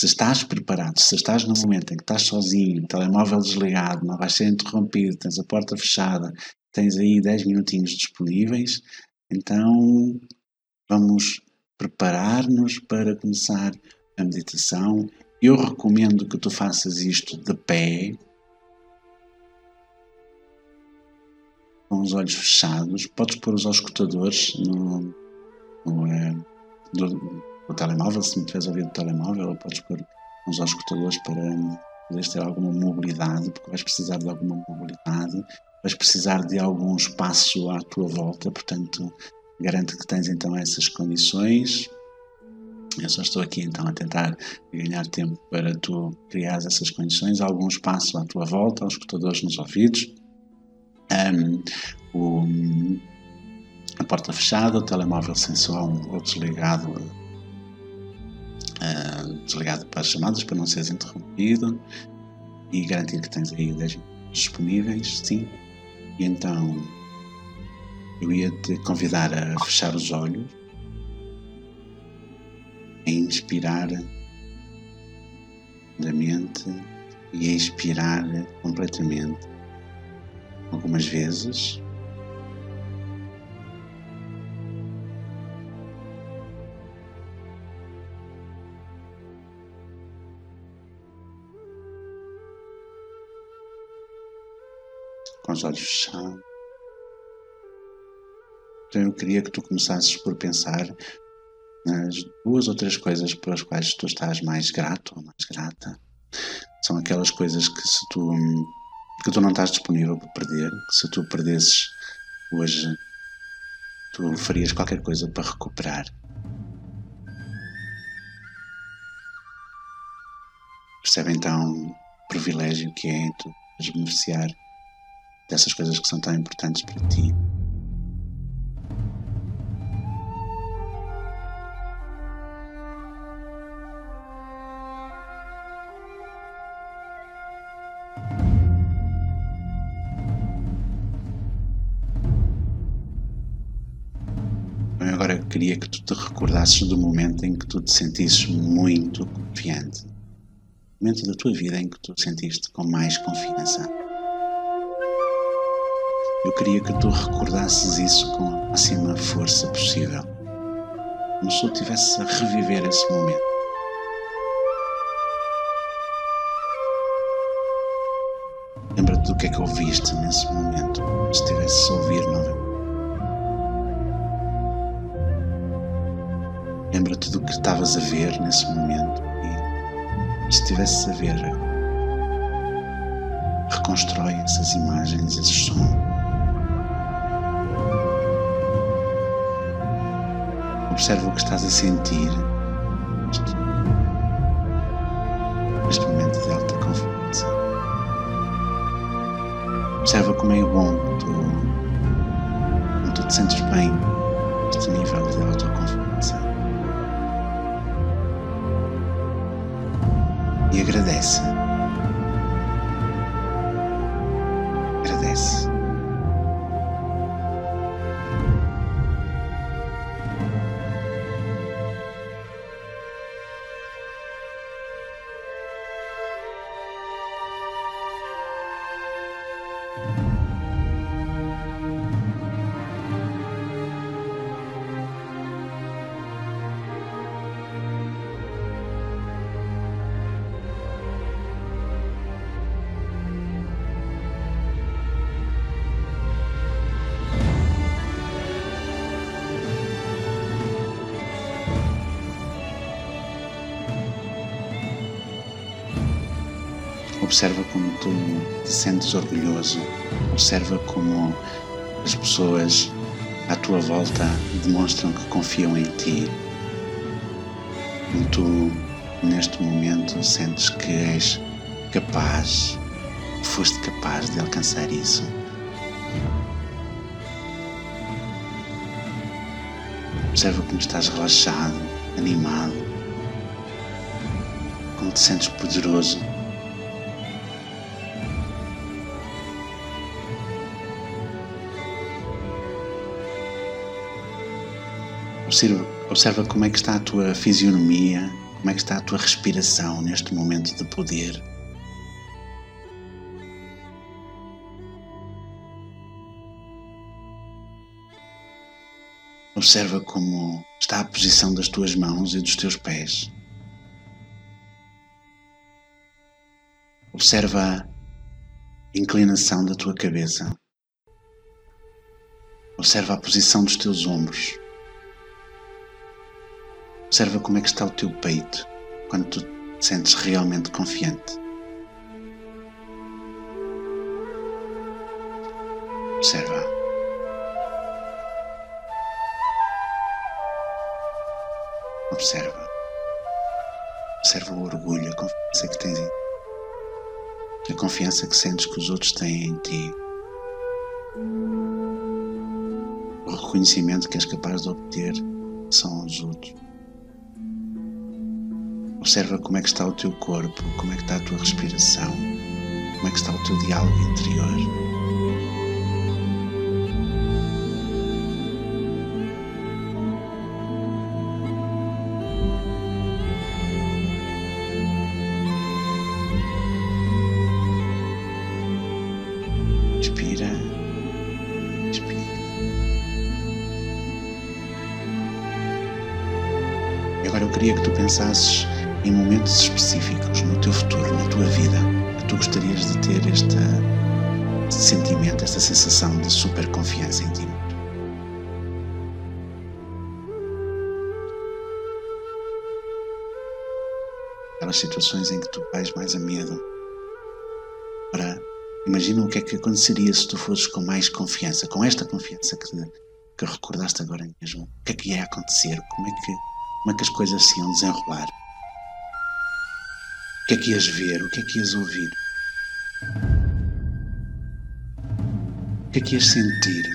se estás preparado, se estás no momento em que estás sozinho, telemóvel desligado, não vais ser interrompido, tens a porta fechada, tens aí 10 minutinhos disponíveis, então vamos preparar-nos para começar a meditação. Eu recomendo que tu faças isto de pé, com os olhos fechados. Podes pôr os auscultadores no, no, é, do, telemóvel, se não tiveres ouvido o telemóvel, podes pôr os auscultadores para poderes ter alguma mobilidade, porque vais precisar de alguma mobilidade, vais precisar de algum espaço à tua volta, portanto, garante que tens então essas condições. Eu só estou aqui então a tentar ganhar tempo para tu criar essas condições, algum espaço à tua volta, aos escutadores nos ouvidos, um, o, a porta fechada, o telemóvel som ou desligado, uh, desligado para as chamadas para não seres interrompido e garantir que tens aí 10 disponíveis, sim. E então eu ia te convidar a fechar os olhos, a inspirar da mente e a expirar completamente algumas vezes. Com os olhos fechados. Então eu queria que tu começasses por pensar nas duas ou três coisas pelas quais tu estás mais grato ou mais grata. São aquelas coisas que se tu que tu não estás disponível para perder, que se tu perdesses hoje, tu farias qualquer coisa para recuperar. Percebe então o privilégio que é tu beneficiar dessas coisas que são tão importantes para ti. queria que tu te recordasses do momento em que tu te sentisses muito confiante. O momento da tua vida em que tu te sentiste com mais confiança. Eu queria que tu recordasses isso com a máxima força possível. Como se tu estivesse a reviver esse momento. Lembra-te do que é que ouviste nesse momento, se estivesse a ouvir novamente. Lembra-te do que estavas a ver nesse momento e, se estivesse a ver, reconstrói essas imagens, esses sons. Observa o que estás a sentir neste momento de alta confiança. Observa como é bom tu, como tu te sentes bem neste nível de autoconfiança. e agradece. Observa como tu te sentes orgulhoso. Observa como as pessoas à tua volta demonstram que confiam em ti. Como tu, neste momento, sentes que és capaz, foste capaz de alcançar isso. Observa como estás relaxado, animado, como te sentes poderoso Observa, observa como é que está a tua fisionomia, Como é que está a tua respiração neste momento de poder? Observa como está a posição das tuas mãos e dos teus pés. Observa a inclinação da tua cabeça. Observa a posição dos teus ombros. Observa como é que está o teu peito quando tu te sentes realmente confiante. Observa. Observa. Observa o orgulho, a confiança que tens em ti. A confiança que sentes que os outros têm em ti. O reconhecimento que és capaz de obter são os outros. Observa como é que está o teu corpo, como é que está a tua respiração, como é que está o teu diálogo interior. queria que tu pensasses em momentos específicos no teu futuro, na tua vida, tu gostarias de ter este sentimento, esta sensação de super confiança em ti. Aquelas situações em que tu vais mais a medo. Para imagina o que é que aconteceria se tu fosses com mais confiança, com esta confiança que, que recordaste agora mesmo. O que é que ia acontecer? Como é que como é que as coisas se iam desenrolar. O que é que ias ver? O que é que ias ouvir? O que é que ias sentir?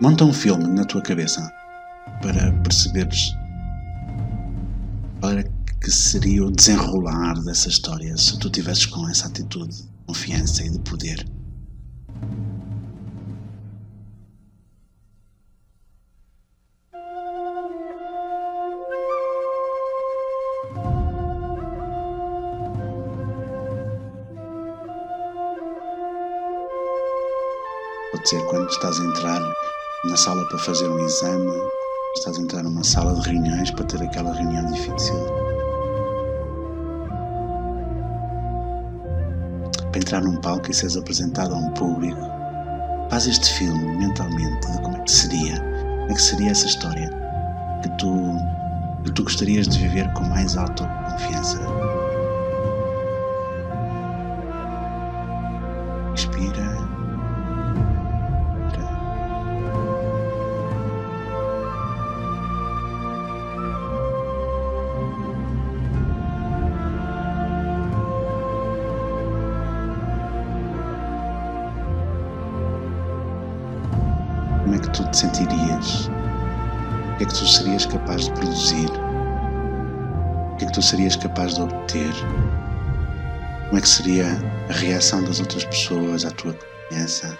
Monta um filme na tua cabeça para perceberes que seria o desenrolar dessa história se tu tivesses com essa atitude de confiança e de poder. Pode ser quando estás a entrar na sala para fazer um exame, estás a entrar numa sala de reuniões para ter aquela reunião difícil. Para entrar num palco e seres apresentado a um público. Faz este filme mentalmente de como é que seria, como é que seria essa história que tu, que tu gostarias de viver com mais autoconfiança. Que tu te sentirias? O que é que tu serias capaz de produzir? O que é que tu serias capaz de obter? Como é que seria a reação das outras pessoas à tua confiança?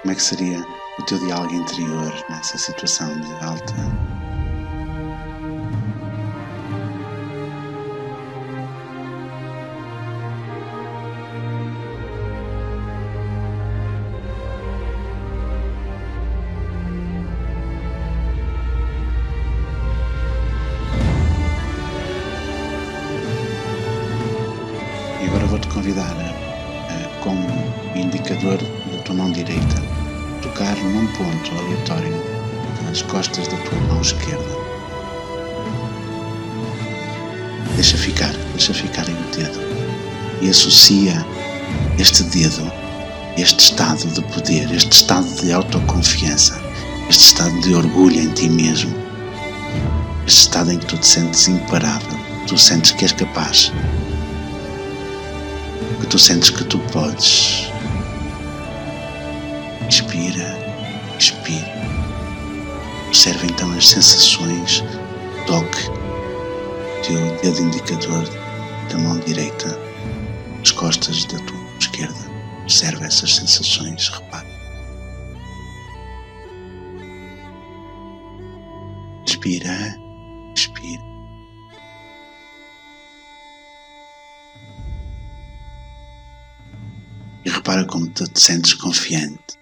Como é que seria o teu diálogo interior nessa situação de alta convidar a, a, com o indicador da tua mão direita, tocar num ponto aleatório nas costas da tua mão esquerda. Deixa ficar, deixa ficar aí o dedo e associa este dedo, este estado de poder, este estado de autoconfiança, este estado de orgulho em ti mesmo, este estado em que tu te sentes imparável, tu sentes que és capaz que tu sentes que tu podes. Inspira, expira. Observa então as sensações, toque, teu dedo indicador da mão direita, as costas da tua esquerda. Observa essas sensações, repara. Inspira, repara como tu te sentes confiante.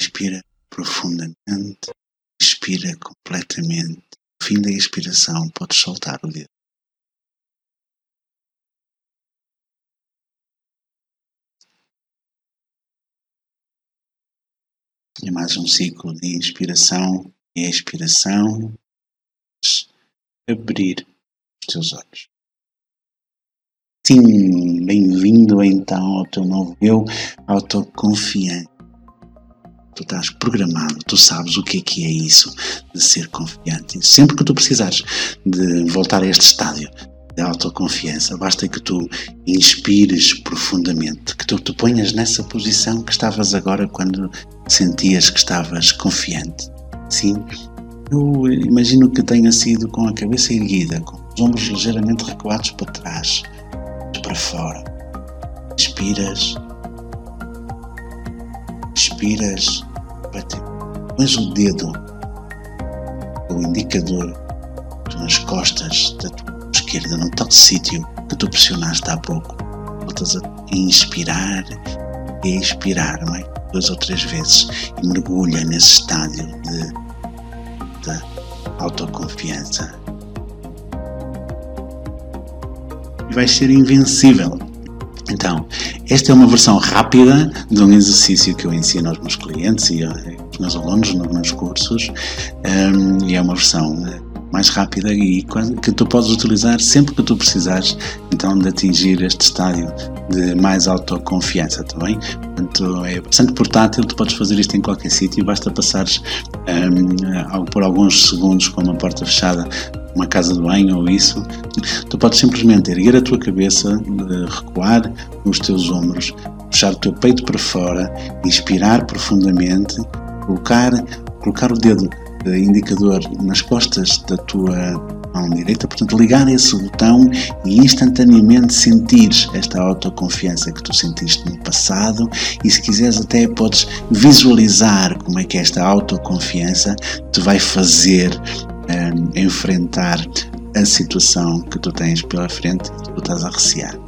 Inspira profundamente, expira completamente. No fim da expiração, podes soltar o dedo. E mais um ciclo de inspiração e expiração. Abrir teus olhos. Sim, bem-vindo então ao teu novo eu autoconfiante. Tu estás programado, tu sabes o que é que é isso de ser confiante. Sempre que tu precisares de voltar a este estádio de autoconfiança, basta que tu inspires profundamente, que tu te ponhas nessa posição que estavas agora quando sentias que estavas confiante. Sim, eu imagino que tenha sido com a cabeça erguida, com os ombros ligeiramente recuados para trás, para fora. Inspiras, expiras, pões o dedo, o indicador, nas costas da tua esquerda, num tal sítio que tu pressionaste há pouco. Voltas a inspirar e expirar, não é? duas ou três vezes e mergulha nesse estádio de, de autoconfiança. Vais ser invencível. Então, esta é uma versão rápida de um exercício que eu ensino aos meus clientes e aos meus alunos nos meus cursos, um, e é uma versão mais rápida e que tu podes utilizar sempre que tu precisares então de atingir este estádio de mais autoconfiança, está bem? Portanto, é bastante portátil, tu podes fazer isto em qualquer sítio, basta passares um, por alguns segundos com uma porta fechada uma casa de banho ou isso, tu podes simplesmente erguer a tua cabeça, recuar os teus ombros, puxar o teu peito para fora, inspirar profundamente, colocar, colocar o dedo indicador nas costas da tua mão direita, portanto, ligar esse botão e instantaneamente sentires esta autoconfiança que tu sentiste no passado e se quiseres até podes visualizar como é que esta autoconfiança te vai fazer um, enfrentar a situação que tu tens pela frente que tu estás a recear.